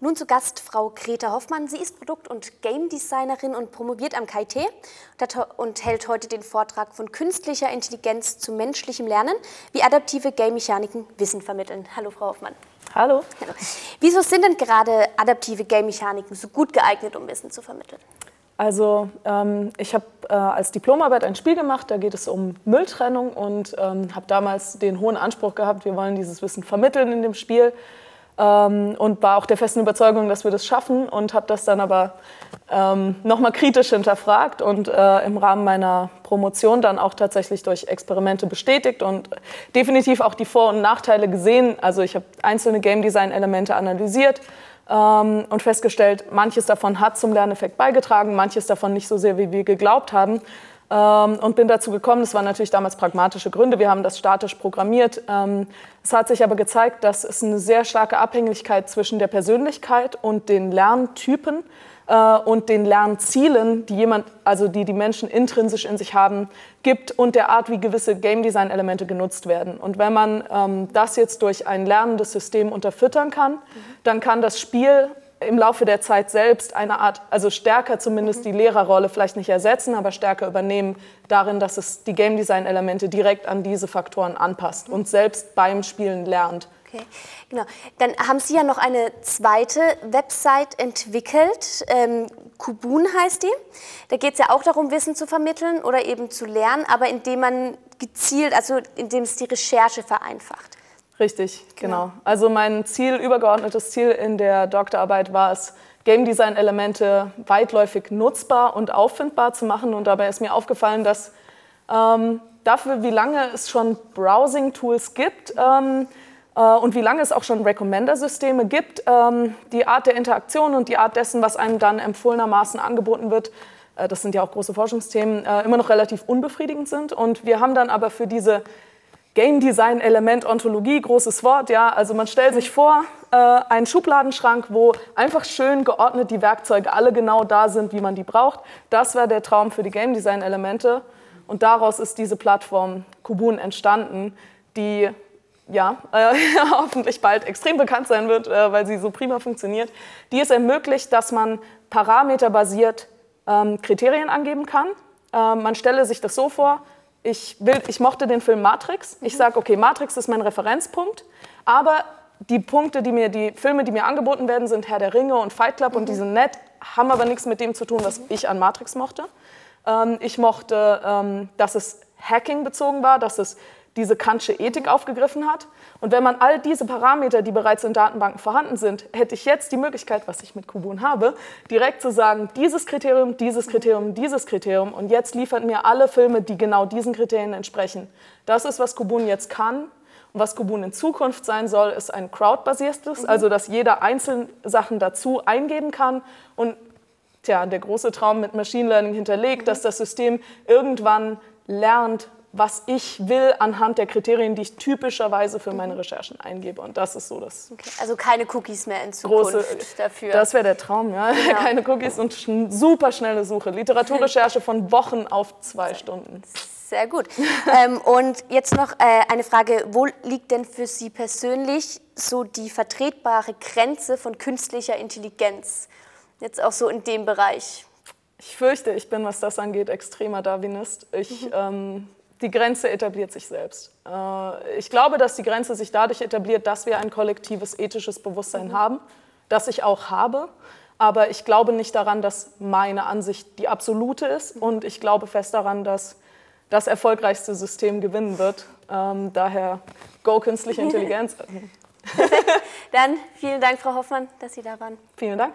Nun zu Gast Frau Greta Hoffmann. Sie ist Produkt- und Game Designerin und promoviert am KIT und hält heute den Vortrag von künstlicher Intelligenz zu menschlichem Lernen, wie adaptive Game-Mechaniken Wissen vermitteln. Hallo, Frau Hoffmann. Hallo. Hallo. Wieso sind denn gerade adaptive Game-Mechaniken so gut geeignet, um Wissen zu vermitteln? Also ähm, ich habe äh, als Diplomarbeit ein Spiel gemacht, da geht es um Mülltrennung und ähm, habe damals den hohen Anspruch gehabt, wir wollen dieses Wissen vermitteln in dem Spiel ähm, und war auch der festen Überzeugung, dass wir das schaffen und habe das dann aber ähm, nochmal kritisch hinterfragt und äh, im Rahmen meiner Promotion dann auch tatsächlich durch Experimente bestätigt und definitiv auch die Vor- und Nachteile gesehen. Also ich habe einzelne Game Design Elemente analysiert ähm, und festgestellt, manches davon hat zum Lerneffekt beigetragen, manches davon nicht so sehr, wie wir geglaubt haben. Ähm, und bin dazu gekommen, das waren natürlich damals pragmatische Gründe, wir haben das statisch programmiert. Ähm, es hat sich aber gezeigt, dass es eine sehr starke Abhängigkeit zwischen der Persönlichkeit und den Lerntypen äh, und den Lernzielen, die jemand, also die die Menschen intrinsisch in sich haben, gibt und der Art, wie gewisse Game Design Elemente genutzt werden. Und wenn man ähm, das jetzt durch ein lernendes System unterfüttern kann, mhm. dann kann das Spiel im Laufe der Zeit selbst eine Art, also stärker zumindest die Lehrerrolle vielleicht nicht ersetzen, aber stärker übernehmen darin, dass es die Game Design Elemente direkt an diese Faktoren anpasst und selbst beim Spielen lernt. Okay, genau. Dann haben Sie ja noch eine zweite Website entwickelt. Ähm, Kubun heißt die. Da geht es ja auch darum, Wissen zu vermitteln oder eben zu lernen, aber indem man gezielt, also indem es die Recherche vereinfacht. Richtig, genau. genau. Also mein Ziel, übergeordnetes Ziel in der Doktorarbeit war es, Game Design Elemente weitläufig nutzbar und auffindbar zu machen. Und dabei ist mir aufgefallen, dass ähm, dafür, wie lange es schon Browsing-Tools gibt ähm, äh, und wie lange es auch schon Recommender-Systeme gibt, ähm, die Art der Interaktion und die Art dessen, was einem dann empfohlenermaßen angeboten wird, äh, das sind ja auch große Forschungsthemen, äh, immer noch relativ unbefriedigend sind. Und wir haben dann aber für diese Game Design Element Ontologie, großes Wort, ja. Also man stellt sich vor, äh, einen Schubladenschrank, wo einfach schön geordnet die Werkzeuge alle genau da sind, wie man die braucht. Das war der Traum für die Game Design Elemente. Und daraus ist diese Plattform Kubun entstanden, die ja, äh, hoffentlich bald extrem bekannt sein wird, äh, weil sie so prima funktioniert, die es ermöglicht, dass man parameterbasiert ähm, Kriterien angeben kann. Ähm, man stelle sich das so vor, ich, will, ich mochte den Film Matrix. Ich sage, okay, Matrix ist mein Referenzpunkt, aber die Punkte, die mir, die Filme, die mir angeboten werden, sind Herr der Ringe und Fight Club mhm. und die sind nett, haben aber nichts mit dem zu tun, was ich an Matrix mochte. Ähm, ich mochte, ähm, dass es Hacking bezogen war, dass es diese Kantsche Ethik aufgegriffen hat. Und wenn man all diese Parameter, die bereits in Datenbanken vorhanden sind, hätte ich jetzt die Möglichkeit, was ich mit Kubun habe, direkt zu sagen, dieses Kriterium, dieses Kriterium, dieses Kriterium. Und jetzt liefert mir alle Filme, die genau diesen Kriterien entsprechen. Das ist, was Kubun jetzt kann. Und was Kubun in Zukunft sein soll, ist ein crowd-basiertes, mhm. also dass jeder einzelne Sachen dazu eingeben kann und tja, der große Traum mit Machine Learning hinterlegt, mhm. dass das System irgendwann lernt, was ich will anhand der Kriterien, die ich typischerweise für meine Recherchen eingebe. Und das ist so das. Okay. Also keine Cookies mehr in Zukunft große, dafür. Das wäre der Traum, ja. Genau. Keine Cookies und sch super schnelle Suche. Literaturrecherche von Wochen auf zwei Stunden. Sehr gut. ähm, und jetzt noch äh, eine Frage: Wo liegt denn für Sie persönlich so die vertretbare Grenze von künstlicher Intelligenz? Jetzt auch so in dem Bereich. Ich fürchte, ich bin, was das angeht, extremer Darwinist. Ich mhm. ähm, die Grenze etabliert sich selbst. Äh, ich glaube, dass die Grenze sich dadurch etabliert, dass wir ein kollektives ethisches Bewusstsein mhm. haben, das ich auch habe. Aber ich glaube nicht daran, dass meine Ansicht die absolute ist. Mhm. Und ich glaube fest daran, dass das erfolgreichste System gewinnen wird. Ähm, daher Go Künstliche Intelligenz. Dann vielen Dank, Frau Hoffmann, dass Sie da waren. Vielen Dank.